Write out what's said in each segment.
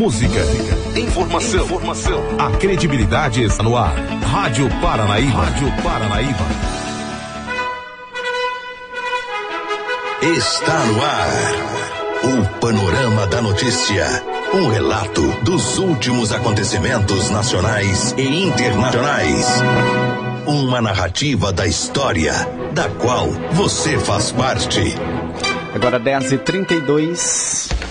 música, informação, informação. A credibilidade está no ar. Rádio Paranaíba. Rádio Paranaíba. Está no ar. O Panorama da Notícia. Um relato dos últimos acontecimentos nacionais e internacionais. Uma narrativa da história, da qual você faz parte. Agora 10h32.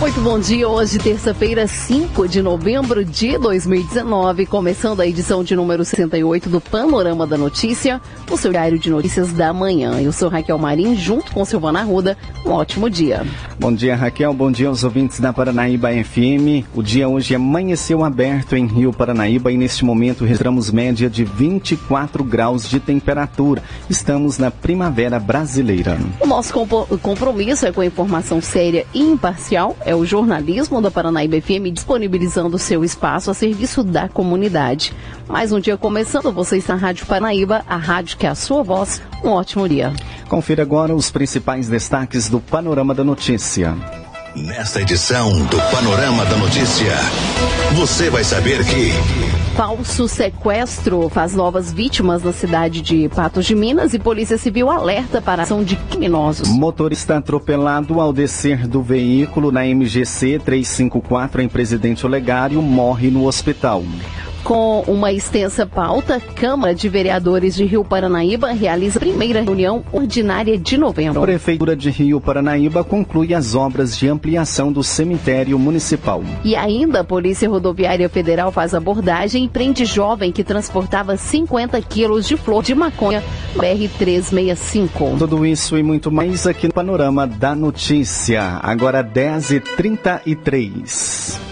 Muito bom dia, hoje terça-feira, 5 de novembro de 2019, começando a edição de número 68 do Panorama da Notícia, o seu diário de notícias da manhã. Eu sou Raquel Marim, junto com Silvana Arruda, um ótimo dia. Bom dia, Raquel, bom dia aos ouvintes da Paranaíba FM. O dia hoje amanheceu aberto em Rio Paranaíba e neste momento registramos média de 24 graus de temperatura. Estamos na primavera brasileira. O nosso compromisso é com a informação séria e imparcial é o jornalismo da Paranaíba FM disponibilizando seu espaço a serviço da comunidade. Mais um dia começando, você está na Rádio Paranaíba, a rádio que é a sua voz. Um ótimo dia. Confira agora os principais destaques do Panorama da Notícia. Nesta edição do Panorama da Notícia, você vai saber que. Falso sequestro faz novas vítimas na cidade de Patos de Minas e Polícia Civil alerta para a ação de criminosos. Motorista atropelado ao descer do veículo na MGC 354 em Presidente Olegário morre no hospital. Com uma extensa pauta, Câmara de Vereadores de Rio Paranaíba realiza a primeira reunião ordinária de novembro. A Prefeitura de Rio Paranaíba conclui as obras de ampliação do cemitério municipal. E ainda a Polícia Rodoviária Federal faz abordagem e prende jovem que transportava 50 quilos de flor de maconha no BR-365. Tudo isso e muito mais aqui no Panorama da Notícia. Agora 10h33.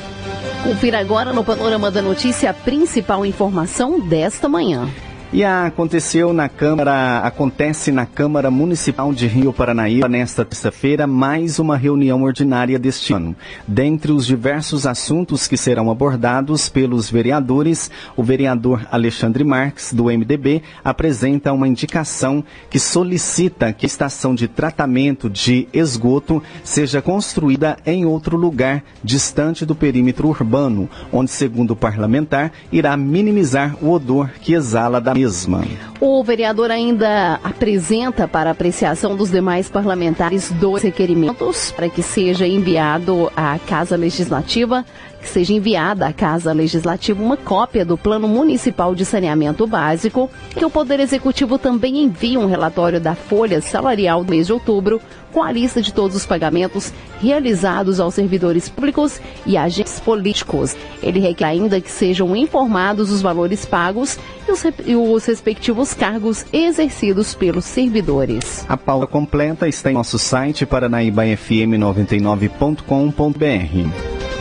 Confira agora no Panorama da Notícia a principal informação desta manhã. E aconteceu na Câmara, acontece na Câmara Municipal de Rio Paranaíba nesta terça-feira mais uma reunião ordinária deste ano. Dentre os diversos assuntos que serão abordados pelos vereadores, o vereador Alexandre Marques, do MDB, apresenta uma indicação que solicita que a estação de tratamento de esgoto seja construída em outro lugar distante do perímetro urbano, onde, segundo o parlamentar, irá minimizar o odor que exala da mesma. O vereador ainda apresenta para apreciação dos demais parlamentares dois requerimentos para que seja enviado à Casa Legislativa seja enviada à Casa Legislativa uma cópia do Plano Municipal de Saneamento Básico, que o Poder Executivo também envie um relatório da folha salarial do mês de outubro, com a lista de todos os pagamentos realizados aos servidores públicos e agentes políticos. Ele requer ainda que sejam informados os valores pagos e os, e os respectivos cargos exercidos pelos servidores. A pauta completa está em nosso site paranaibafm99.com.br.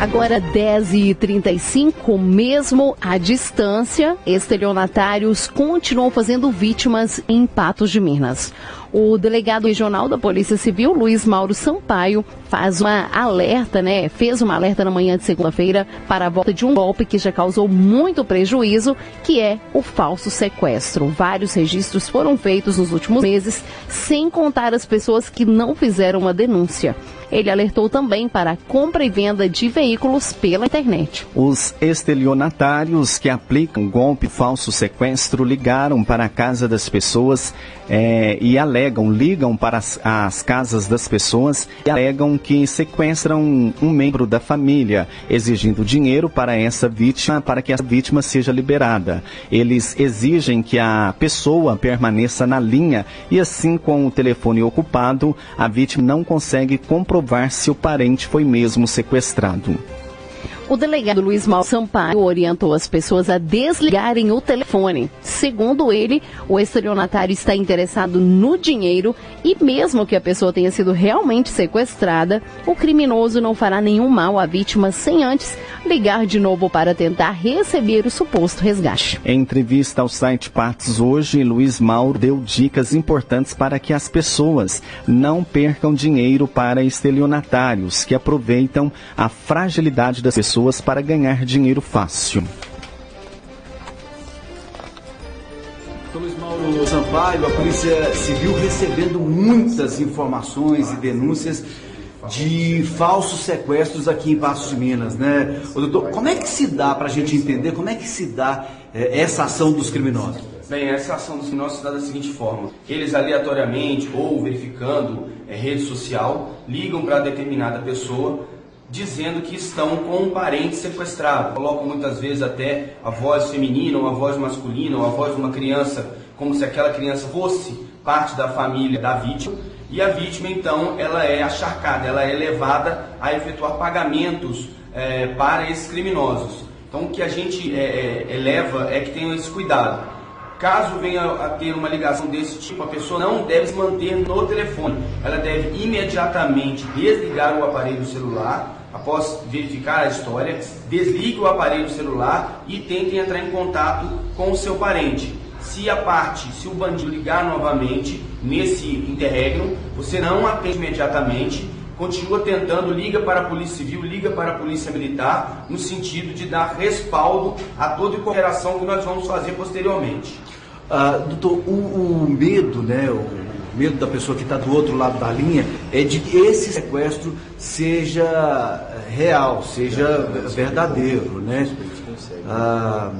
Agora 10h35, mesmo à distância, estelionatários continuam fazendo vítimas em Patos de Minas. O delegado regional da Polícia Civil, Luiz Mauro Sampaio, faz uma alerta, né? Fez uma alerta na manhã de segunda-feira para a volta de um golpe que já causou muito prejuízo, que é o falso sequestro. Vários registros foram feitos nos últimos meses, sem contar as pessoas que não fizeram uma denúncia. Ele alertou também para a compra e venda de veículos pela internet. Os estelionatários que aplicam golpe falso sequestro ligaram para a casa das pessoas é, e alegam, ligam para as, as, casas das pessoas e alegam que sequestram um, um membro da família, exigindo dinheiro para essa vítima, para que a vítima seja liberada. Eles exigem que a pessoa permaneça na linha e assim com o telefone ocupado, a vítima não consegue comprovar comprovar se o parente foi mesmo sequestrado. O delegado Luiz Mal Sampaio orientou as pessoas a desligarem o telefone. Segundo ele, o estelionatário está interessado no dinheiro e mesmo que a pessoa tenha sido realmente sequestrada, o criminoso não fará nenhum mal à vítima sem antes ligar de novo para tentar receber o suposto resgate. Em entrevista ao site Patos hoje, Luiz Mauro deu dicas importantes para que as pessoas não percam dinheiro para estelionatários que aproveitam a fragilidade das pessoas pessoas para ganhar dinheiro fácil. Luiz Mauro Sampaio, a Polícia Civil recebendo muitas informações e denúncias de falsos sequestros aqui em Passos de Minas, né? Ô, doutor, como é que se dá para a gente entender, como é que se dá é, essa ação dos criminosos? Bem, essa ação dos criminosos se dá da seguinte forma: eles aleatoriamente ou verificando é, rede social ligam para determinada pessoa dizendo que estão com um parente sequestrado. Colocam muitas vezes até a voz feminina ou a voz masculina ou a voz de uma criança, como se aquela criança fosse parte da família da vítima. E a vítima, então, ela é acharcada, ela é levada a efetuar pagamentos é, para esses criminosos. Então, o que a gente é, é, eleva é que tenham esse cuidado. Caso venha a ter uma ligação desse tipo, a pessoa não deve se manter no telefone. Ela deve imediatamente desligar o aparelho celular após verificar a história, desligue o aparelho celular e tente entrar em contato com o seu parente. Se a parte, se o bandido ligar novamente nesse interregno, você não atende imediatamente, continua tentando, liga para a Polícia Civil, liga para a Polícia Militar, no sentido de dar respaldo a toda e qualquer ação que nós vamos fazer posteriormente. Ah, doutor, o, o medo, né, o medo da pessoa que está do outro lado da linha é de que esse sequestro seja eh, real, seja verdadeiro, né? Ah,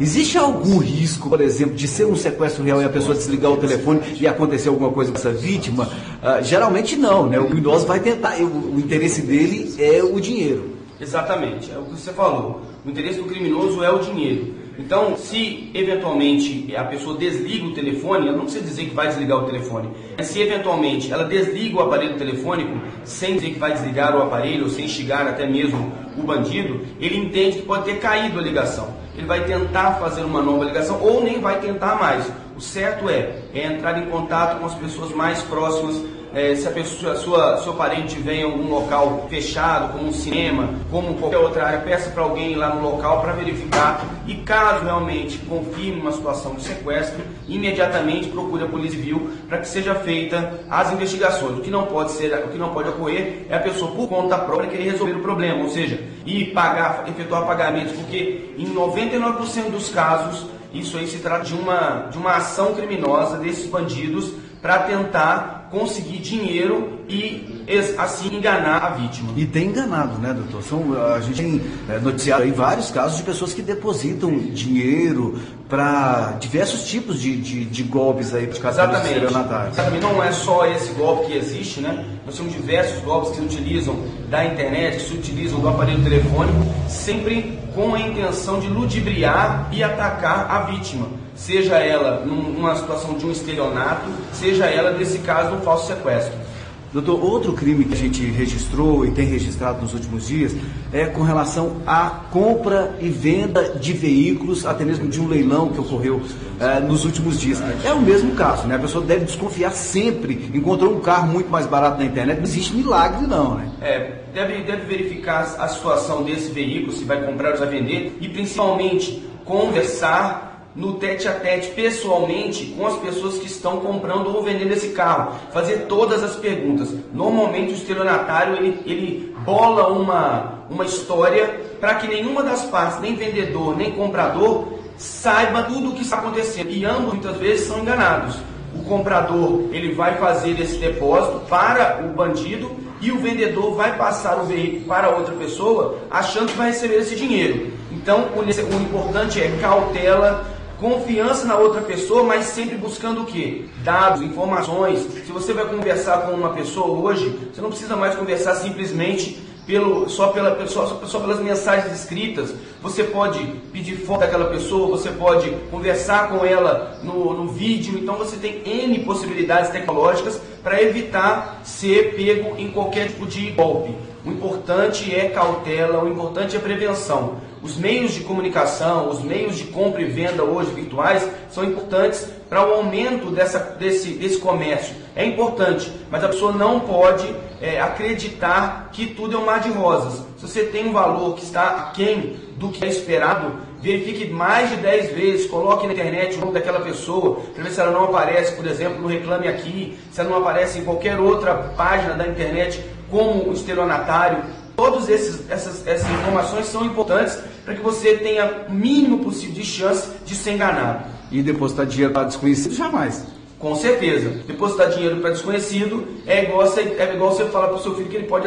existe algum risco, por exemplo, de ser um sequestro real e a pessoa desligar o telefone e acontecer alguma coisa com essa vítima? Ah, geralmente não, né? O criminoso vai tentar, o, o interesse dele é o dinheiro. Exatamente, é o que você falou. O interesse do criminoso é o dinheiro. Então, se eventualmente a pessoa desliga o telefone, ela não precisa dizer que vai desligar o telefone. Mas se eventualmente ela desliga o aparelho telefônico, sem dizer que vai desligar o aparelho, ou sem instigar até mesmo o bandido, ele entende que pode ter caído a ligação. Ele vai tentar fazer uma nova ligação ou nem vai tentar mais. O certo é, é entrar em contato com as pessoas mais próximas é, se a pessoa, sua, seu parente vem em algum local fechado, como um cinema, como qualquer outra área, peça para alguém lá no local para verificar e caso realmente confirme uma situação de sequestro, imediatamente procure a Polícia Civil para que seja feita as investigações. O que não pode ser, o que não pode ocorrer é a pessoa por conta própria querer resolver o problema, ou seja, ir pagar, efetuar pagamentos, porque em 99% dos casos isso aí se trata de uma, de uma ação criminosa desses bandidos para tentar conseguir dinheiro e assim enganar a vítima. E tem enganado, né, doutor? São, a gente tem é, noticiado aí vários casos de pessoas que depositam dinheiro para diversos tipos de, de, de, golpes aí para Exatamente. Exatamente. Não é só esse golpe que existe, né? Nós temos diversos golpes que se utilizam da internet, que se utilizam do aparelho telefônico, sempre com a intenção de ludibriar e atacar a vítima seja ela numa situação de um estelionato, seja ela desse caso do falso sequestro. Doutor, outro crime que a gente registrou e tem registrado nos últimos dias é com relação à compra e venda de veículos, até mesmo de um leilão que ocorreu é, nos últimos dias. É o mesmo caso, né? A pessoa deve desconfiar sempre. Encontrou um carro muito mais barato na internet, não existe milagre não, né? É, deve, deve verificar a situação desse veículo, se vai comprar ou vai vender, e principalmente conversar no tete a tete, pessoalmente, com as pessoas que estão comprando ou vendendo esse carro. Fazer todas as perguntas. Normalmente o estelionatário ele, ele bola uma, uma história para que nenhuma das partes, nem vendedor, nem comprador, saiba tudo o que está acontecendo. E ambos muitas vezes são enganados. O comprador ele vai fazer esse depósito para o bandido e o vendedor vai passar o veículo para outra pessoa achando que vai receber esse dinheiro. Então o, importante é cautela, confiança na outra pessoa, mas sempre buscando o quê? Dados, informações. Se você vai conversar com uma pessoa hoje, você não precisa mais conversar simplesmente pelo, só, pela, só, só pelas mensagens escritas. Você pode pedir foto daquela pessoa, você pode conversar com ela no, no vídeo. Então você tem N possibilidades tecnológicas para evitar ser pego em qualquer tipo de golpe. O importante é cautela, o importante é prevenção. Os meios de comunicação, os meios de compra e venda hoje virtuais são importantes para o aumento dessa, desse, desse comércio. É importante, mas a pessoa não pode é, acreditar que tudo é um mar de rosas. Se você tem um valor que está aquém do que é esperado, verifique mais de 10 vezes, coloque na internet o nome daquela pessoa, para ver se ela não aparece, por exemplo, no Reclame Aqui, se ela não aparece em qualquer outra página da internet como estelionatário. Todas essas, essas informações são importantes para que você tenha o mínimo possível de chance de ser enganado. E depositar dinheiro para desconhecido, jamais. Com certeza. Depositar dinheiro para desconhecido é igual, é igual você falar para o seu filho que ele pode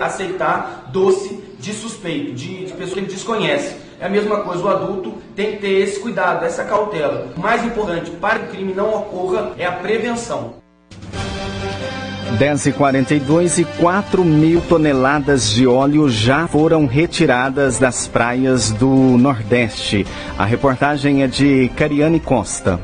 aceitar doce de suspeito, de, de pessoa que ele desconhece. É a mesma coisa, o adulto tem que ter esse cuidado, essa cautela. O mais importante para que o crime não ocorra é a prevenção. 10h42 e 4 mil toneladas de óleo já foram retiradas das praias do Nordeste. A reportagem é de Cariane Costa.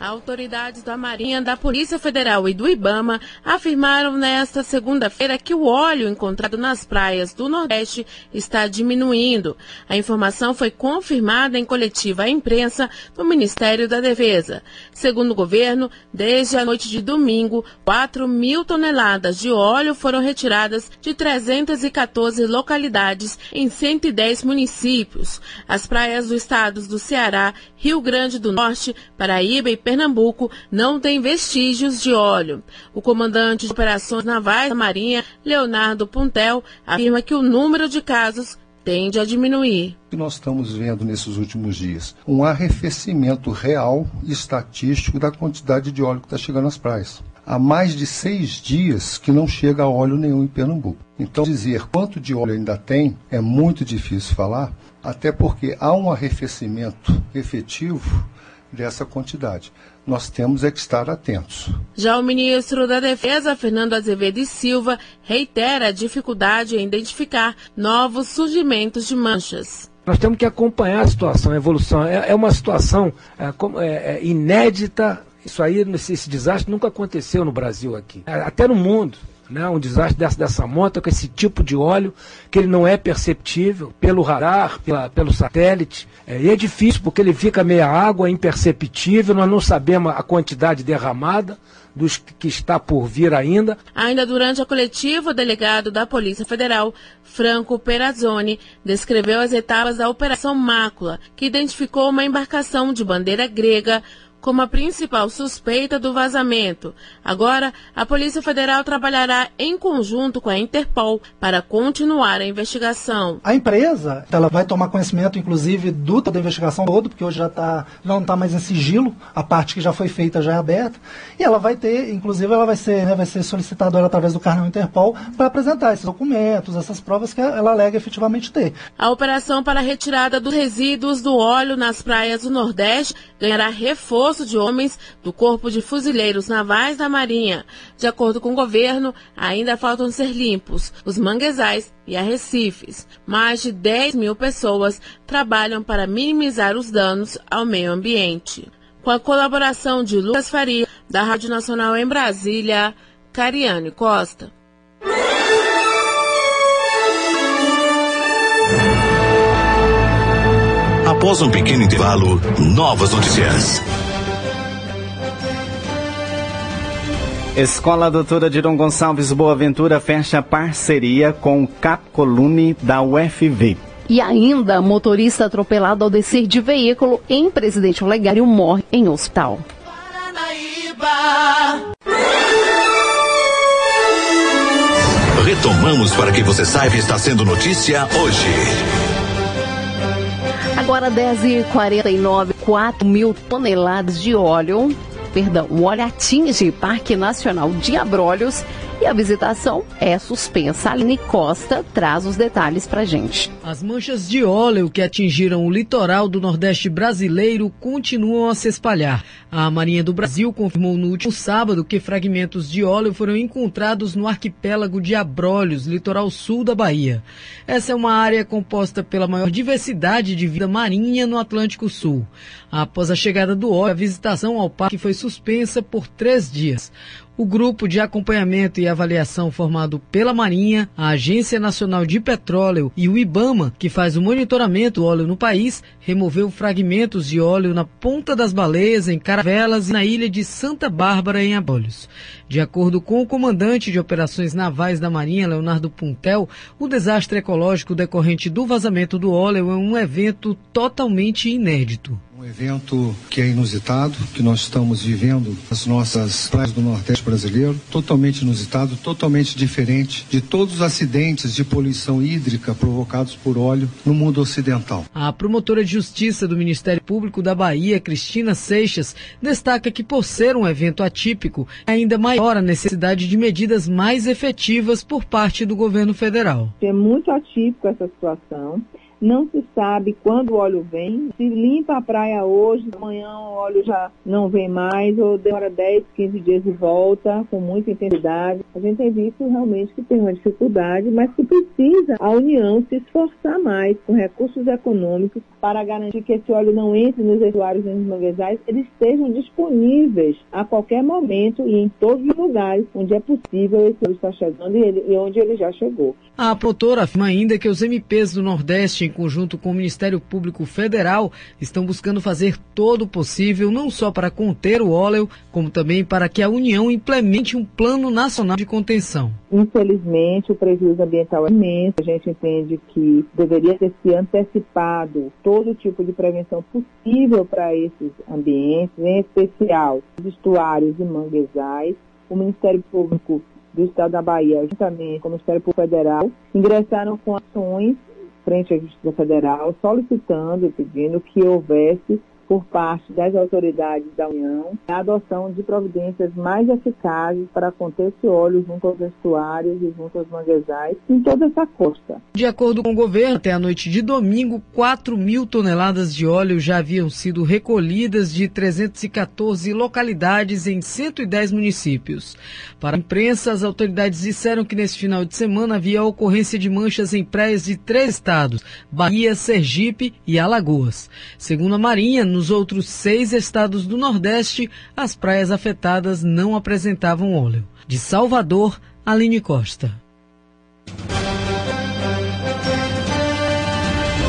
Autoridades da Marinha, da Polícia Federal e do Ibama afirmaram nesta segunda-feira que o óleo encontrado nas praias do Nordeste está diminuindo. A informação foi confirmada em coletiva à imprensa do Ministério da Defesa. Segundo o governo, desde a noite de domingo, 4 mil toneladas de óleo foram retiradas de 314 localidades em 110 municípios. As praias dos estados do Ceará, Rio Grande do Norte, Paraíba e Pernambuco não tem vestígios de óleo. O comandante de operações navais da Marinha, Leonardo Puntel, afirma que o número de casos tende a diminuir. O que nós estamos vendo nesses últimos dias? Um arrefecimento real e estatístico da quantidade de óleo que está chegando às praias. Há mais de seis dias que não chega óleo nenhum em Pernambuco. Então, dizer quanto de óleo ainda tem é muito difícil falar, até porque há um arrefecimento efetivo dessa quantidade. Nós temos é que estar atentos. Já o ministro da Defesa, Fernando Azevedo e Silva, reitera a dificuldade em identificar novos surgimentos de manchas. Nós temos que acompanhar a situação, a evolução. É, é uma situação é, é, inédita. Isso aí, esse, esse desastre nunca aconteceu no Brasil aqui, até no mundo né, um desastre dessa, dessa monta com esse tipo de óleo que ele não é perceptível pelo radar, pela, pelo satélite. É, e é difícil porque ele fica meia água, é imperceptível, nós não sabemos a quantidade derramada dos que está por vir ainda. Ainda durante a coletiva, o delegado da Polícia Federal, Franco Perazzoni, descreveu as etapas da Operação Mácula, que identificou uma embarcação de bandeira grega como a principal suspeita do vazamento. Agora, a Polícia Federal trabalhará em conjunto com a Interpol para continuar a investigação. A empresa ela vai tomar conhecimento, inclusive, do da investigação todo, porque hoje já tá, não está mais em sigilo, a parte que já foi feita já é aberta, e ela vai ter, inclusive, ela vai ser, né, vai ser solicitadora através do carnel Interpol para apresentar esses documentos, essas provas que ela alega efetivamente ter. A operação para a retirada dos resíduos do óleo nas praias do Nordeste ganhará reforço reforço de homens do Corpo de Fuzileiros Navais da Marinha. De acordo com o governo, ainda faltam ser limpos os manguezais e arrecifes. Mais de 10 mil pessoas trabalham para minimizar os danos ao meio ambiente. Com a colaboração de Lucas Faria, da Rádio Nacional em Brasília, Cariane Costa. Após um pequeno intervalo, novas notícias. Escola Doutora Diron Gonçalves Boaventura fecha parceria com Capcolune da UFV. E ainda, motorista atropelado ao descer de veículo em Presidente Olegário morre em hospital. Paranaíba. Retomamos para que você saiba está sendo notícia hoje. Agora 10h49, 4 mil toneladas de óleo perdão, o óleo atinge Parque Nacional de Abrolhos e a visitação é suspensa. Aline Costa traz os detalhes para gente. As manchas de óleo que atingiram o litoral do Nordeste brasileiro continuam a se espalhar. A Marinha do Brasil confirmou no último sábado que fragmentos de óleo foram encontrados no arquipélago de Abrolhos, litoral sul da Bahia. Essa é uma área composta pela maior diversidade de vida marinha no Atlântico Sul. Após a chegada do óleo, a visitação ao parque foi suspensa por três dias. O grupo de acompanhamento e avaliação formado pela Marinha, a Agência Nacional de Petróleo e o IBAMA, que faz o monitoramento do óleo no país, removeu fragmentos de óleo na Ponta das Baleias, em Caravelas e na ilha de Santa Bárbara, em Abolhos. De acordo com o comandante de operações navais da Marinha, Leonardo Puntel, o desastre ecológico decorrente do vazamento do óleo é um evento totalmente inédito Um evento que é inusitado, que nós estamos vivendo nas nossas praias do Nordeste brasileiro, totalmente inusitado, totalmente diferente de todos os acidentes de poluição hídrica provocados por óleo no mundo ocidental. A promotora de justiça do Ministério Público da Bahia, Cristina Seixas, destaca que por ser um evento atípico, é ainda maior a necessidade de medidas mais efetivas por parte do governo federal. É muito atípico essa situação não se sabe quando o óleo vem. Se limpa a praia hoje, amanhã o óleo já não vem mais, ou demora 10, 15 dias e volta com muita intensidade. A gente tem visto realmente que tem uma dificuldade, mas que precisa a União se esforçar mais com recursos econômicos para garantir que esse óleo não entre nos estuários e nos manguezais, eles estejam disponíveis a qualquer momento e em todos os lugares onde é possível esse óleo estar chegando e, ele, e onde ele já chegou. A produtora afirma ainda que os MPs do Nordeste em conjunto com o Ministério Público Federal, estão buscando fazer todo o possível, não só para conter o óleo, como também para que a União implemente um plano nacional de contenção. Infelizmente, o prejuízo ambiental é imenso. A gente entende que deveria ter se antecipado todo tipo de prevenção possível para esses ambientes, em especial os estuários e manguezais. O Ministério Público do Estado da Bahia, juntamente com o Ministério Público Federal, ingressaram com ações frente à Justiça Federal, solicitando e pedindo que houvesse por parte das autoridades da União a adoção de providências mais eficazes para conter esse óleo junto aos estuários e junto aos manguezais em toda essa costa. De acordo com o governo, até a noite de domingo, 4 mil toneladas de óleo já haviam sido recolhidas de 314 localidades em 110 municípios. Para a imprensa, as autoridades disseram que nesse final de semana havia ocorrência de manchas em praias de três estados, Bahia, Sergipe e Alagoas. Segundo a Marinha, nos outros seis estados do Nordeste, as praias afetadas não apresentavam óleo. De Salvador, Aline Costa.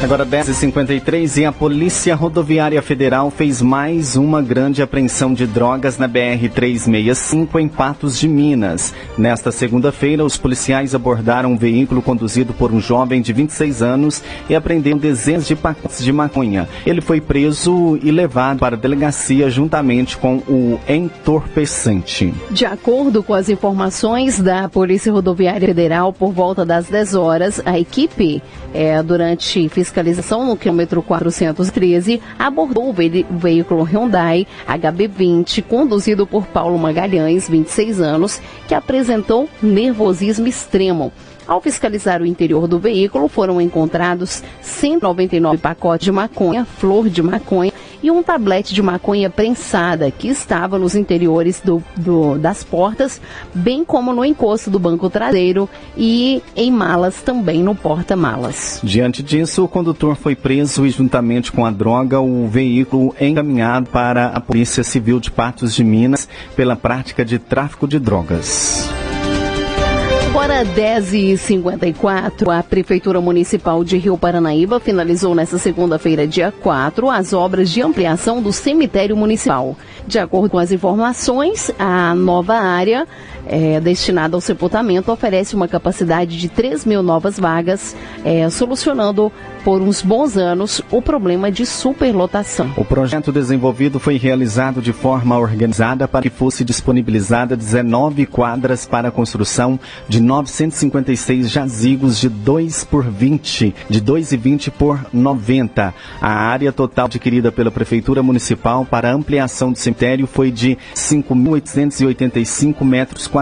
Agora 10h53 e a Polícia Rodoviária Federal fez mais uma grande apreensão de drogas na BR-365 em Patos de Minas. Nesta segunda-feira, os policiais abordaram um veículo conduzido por um jovem de 26 anos e apreenderam dezenas de pacotes de maconha. Ele foi preso e levado para a delegacia juntamente com o entorpecente. De acordo com as informações da Polícia Rodoviária Federal, por volta das 10 horas, a equipe, é, durante fiscalização no quilômetro 413, abordou o ve veículo Hyundai HB20, conduzido por Paulo Magalhães, 26 anos, que apresentou nervosismo extremo. Ao fiscalizar o interior do veículo, foram encontrados 199 pacotes de maconha, flor de maconha e um tablete de maconha prensada que estava nos interiores do, do, das portas, bem como no encosto do banco traseiro e em malas também no porta-malas. Diante disso, o condutor foi preso e, juntamente com a droga, o veículo encaminhado para a Polícia Civil de Patos de Minas pela prática de tráfico de drogas. Agora 10h54, a Prefeitura Municipal de Rio Paranaíba finalizou nesta segunda-feira, dia 4, as obras de ampliação do cemitério municipal. De acordo com as informações, a nova área é, destinada ao sepultamento oferece uma capacidade de 3 mil novas vagas, é, solucionando por uns bons anos o problema de superlotação. O projeto desenvolvido foi realizado de forma organizada para que fosse disponibilizada 19 quadras para a construção de 956 jazigos de 2 por 20, de 2,20 por 90. A área total adquirida pela Prefeitura Municipal para ampliação do cemitério foi de 5.885 metros quadrados,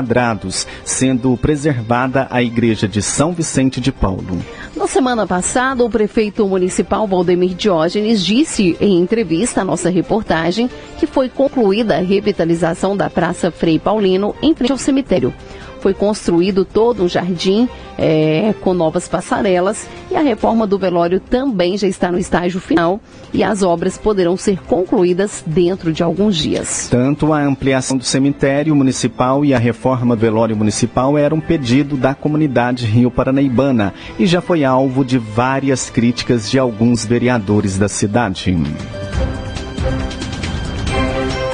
sendo preservada a igreja de São Vicente de Paulo. Na semana passada, o prefeito municipal Valdemir Diógenes disse em entrevista à nossa reportagem que foi concluída a revitalização da Praça Frei Paulino em frente ao cemitério. Foi construído todo um jardim é, com novas passarelas e a reforma do velório também já está no estágio final e as obras poderão ser concluídas dentro de alguns dias. Tanto a ampliação do cemitério municipal e a reforma do velório municipal eram um pedido da comunidade Rio Paranaibana e já foi alvo de várias críticas de alguns vereadores da cidade.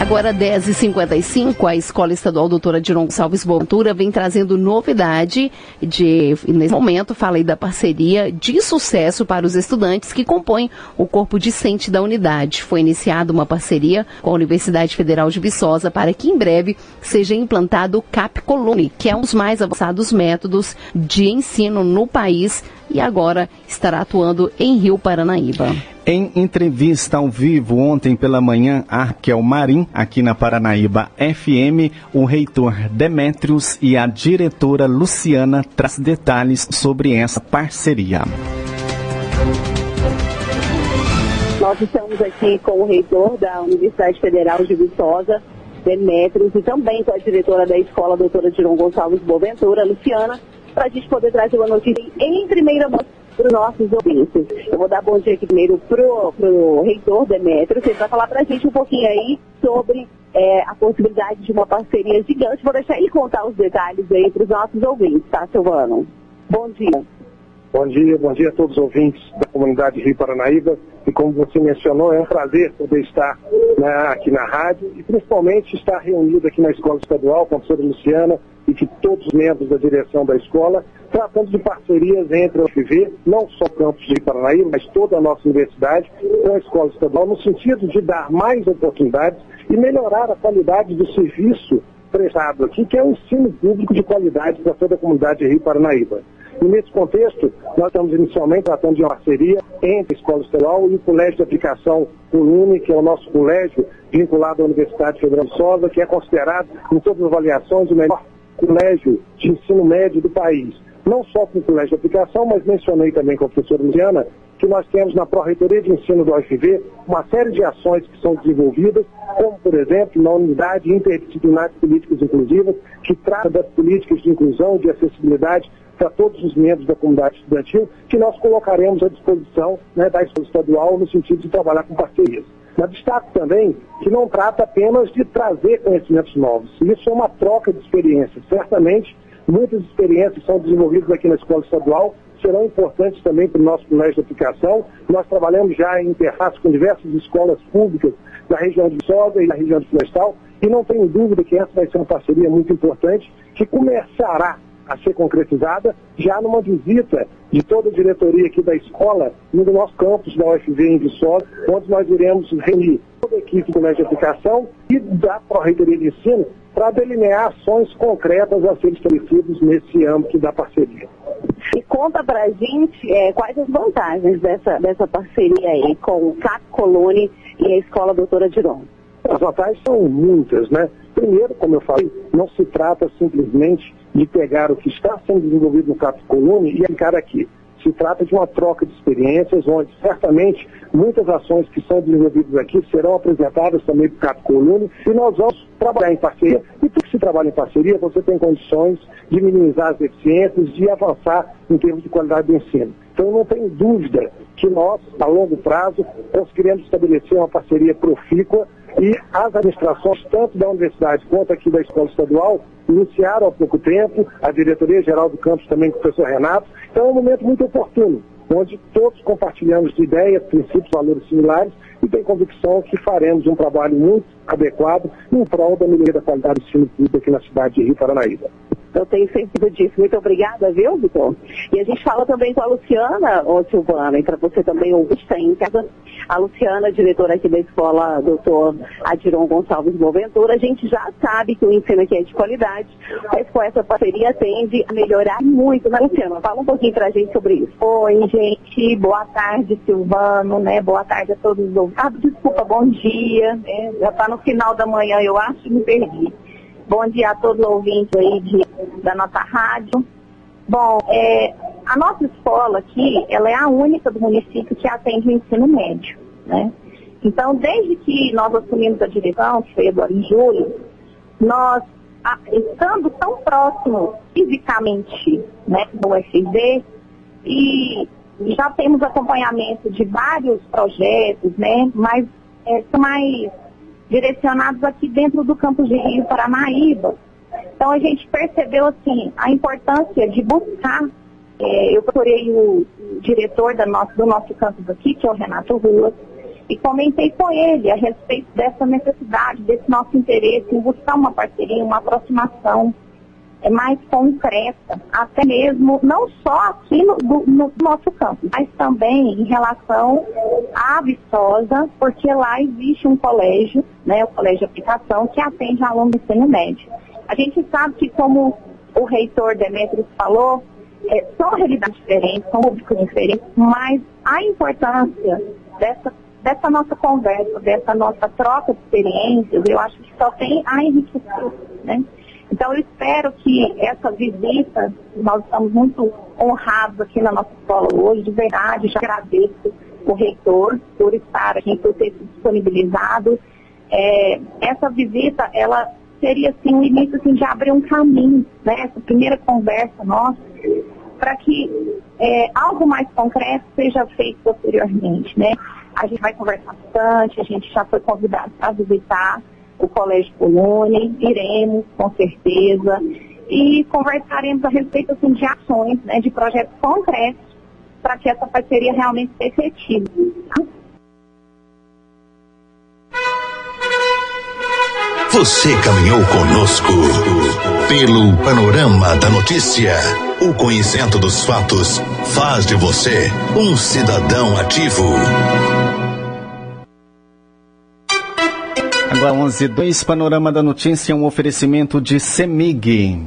Agora 10h55, a Escola Estadual Doutora Diron Salves Boaventura vem trazendo novidade de, nesse momento, falei da parceria de sucesso para os estudantes que compõem o corpo discente da unidade. Foi iniciada uma parceria com a Universidade Federal de Viçosa para que em breve seja implantado o CAP Colune, que é um dos mais avançados métodos de ensino no país e agora estará atuando em Rio Paranaíba. Em entrevista ao vivo ontem pela manhã, a Arquel Marim, aqui na Paranaíba FM, o reitor Demétrios e a diretora Luciana traz detalhes sobre essa parceria. Nós estamos aqui com o reitor da Universidade Federal de Viçosa, Demétrios, e também com a diretora da escola, doutora Diron Gonçalves Boaventura, Luciana, para a gente poder trazer uma notícia em primeira mão para os nossos ouvintes. Eu vou dar bom dia aqui primeiro para o reitor Demetrio, ele vai falar para a gente um pouquinho aí sobre é, a possibilidade de uma parceria gigante. Vou deixar ele contar os detalhes aí para os nossos ouvintes, tá, Silvano? Bom dia. Bom dia, bom dia a todos os ouvintes da comunidade Rio Paranaíba. E como você mencionou, é um prazer poder estar né, aqui na rádio e principalmente estar reunido aqui na Escola Estadual com a professora Luciana e que todos os membros da direção da escola, tratando de parcerias entre a UFV, não só o campus de Paranaíba, mas toda a nossa universidade, com a Escola Estadual, no sentido de dar mais oportunidades e melhorar a qualidade do serviço prestado aqui, que é um ensino público de qualidade para toda a comunidade de Rio Paranaíba. E nesse contexto, nós estamos inicialmente tratando de uma parceria entre a Escola Estadual e o Colégio de Aplicação Colune, que é o nosso colégio vinculado à Universidade Federal de Sousa, que é considerado, em todas as avaliações, o melhor colégio de ensino médio do país. Não só com o colégio de aplicação, mas mencionei também com a professora Luciana que nós temos na Pró-Reitoria de Ensino do UFV uma série de ações que são desenvolvidas, como, por exemplo, na Unidade Interdisciplinar de Políticas Inclusivas, que trata das políticas de inclusão, de acessibilidade para todos os membros da comunidade estudantil, que nós colocaremos à disposição né, da escola estadual no sentido de trabalhar com parcerias. Mas destaco também que não trata apenas de trazer conhecimentos novos. Isso é uma troca de experiências. Certamente, muitas experiências são desenvolvidas aqui na escola estadual, serão importantes também para o nosso colégio de aplicação. Nós trabalhamos já em interface com diversas escolas públicas da região de Sosa e da região de Florestal, e não tenho dúvida que essa vai ser uma parceria muito importante que começará a ser concretizada já numa visita de toda a diretoria aqui da escola no nosso campus da UFV em Viçosa, onde nós iremos reunir toda a equipe do Colégio de Aplicação e da Pró-Reitoria de Ensino para delinear ações concretas a serem estabelecidas nesse âmbito da parceria. E conta para a gente é, quais as vantagens dessa, dessa parceria aí com o CAP Colone e a Escola Doutora Diron. As vantagens são muitas, né? Primeiro, como eu falei, não se trata simplesmente de pegar o que está sendo desenvolvido no Cap Colune e aplicar aqui. Se trata de uma troca de experiências, onde certamente muitas ações que são desenvolvidas aqui serão apresentadas também para o Cap Colune e nós vamos trabalhar em parceria. E tudo que se trabalha em parceria, você tem condições de minimizar as deficiências, de avançar em termos de qualidade do ensino. Então, não tenho dúvida que nós, a longo prazo, conseguiremos estabelecer uma parceria profícua e as administrações, tanto da universidade quanto aqui da escola estadual, iniciaram há pouco tempo, a diretoria-geral do campus também com o professor Renato. Então é um momento muito oportuno, onde todos compartilhamos de ideias, princípios, valores similares e tenho convicção que faremos um trabalho muito adequado em prol da melhoria da qualidade do ensino público aqui na cidade de Rio Paranaíba. Eu tenho certeza disso. Muito obrigada, viu, Vitor? E a gente fala também com a Luciana, ô Silvana, e para você também ouvir, está em casa, a Luciana, diretora aqui da escola, doutor Adiron Gonçalves Boaventura, a gente já sabe que o ensino aqui é de qualidade, mas com essa parceria tende a melhorar muito, né, Luciana? Fala um pouquinho para a gente sobre isso. Oi, gente, boa tarde, Silvano, né? Boa tarde a todos os ouvintes. Ah, desculpa, bom dia, né? Já está no final da manhã, eu acho, me perdi. Bom dia a todos os ouvintes aí de, da nossa rádio. Bom, é, a nossa escola aqui, ela é a única do município que atende o ensino médio, né? Então, desde que nós assumimos a direção, que foi agora em julho, nós, a, estando tão próximo fisicamente né, do UFV, e já temos acompanhamento de vários projetos, né, mas é, mais direcionados aqui dentro do campus de Rio Paranaíba. Então a gente percebeu assim a importância de buscar. É, eu procurei o, diretor nosso, do nosso campus aqui, que é o Renato Ruas, e comentei com ele a respeito dessa necessidade, desse nosso interesse em buscar uma parceria, uma aproximação mais concreta, até mesmo não só aqui no, no, no, nosso campo, mas também em relação à Viçosa, porque lá existe um colégio, né, o Colégio de Aplicação, que atende alunos do ensino médio. A gente sabe que, como o reitor Demetrios falou, é, são realidades diferentes, são públicos diferentes, mas a importância dessa, dessa nossa conversa, dessa nossa troca de experiências, eu acho que só tem a enriquecer, né? Então, eu espero que essa visita, nós estamos muito honrados aqui na nossa escola hoje, de verdade, já agradeço o reitor por estar aqui, por ter se disponibilizado. É, essa visita, ela seria assim, um início assim, de abrir um caminho, né? essa primeira conversa nossa, para que é, algo mais concreto seja feito posteriormente. Né? A gente vai conversar bastante, a gente já foi convidado para visitar o Colégio Polônia, iremos, com certeza, e conversaremos a respeito assim, de ações, né, de projetos concretos, para que essa parceria realmente seja efetiva. Tá? Você caminhou conosco pelo panorama da notícia. O conhecimento dos fatos faz de você um cidadão ativo. Agora 11 2 Panorama da Notícia, um oferecimento de Semig.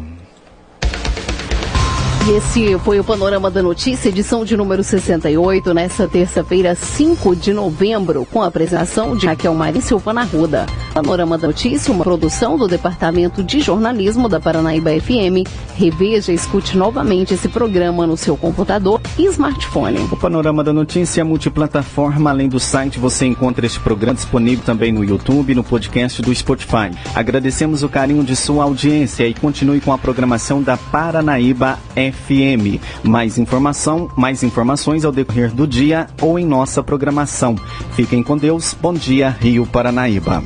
E esse foi o Panorama da Notícia, edição de número 68, nesta terça-feira, 5 de novembro, com a apresentação de Raquel Maria Silva Ruda. Panorama da Notícia, uma produção do Departamento de Jornalismo da Paranaíba FM. Reveja e escute novamente esse programa no seu computador e smartphone. O Panorama da Notícia é multiplataforma. Além do site, você encontra este programa disponível também no YouTube e no podcast do Spotify. Agradecemos o carinho de sua audiência e continue com a programação da Paranaíba FM. Mais informação, mais informações ao decorrer do dia ou em nossa programação. Fiquem com Deus. Bom dia, Rio Paranaíba.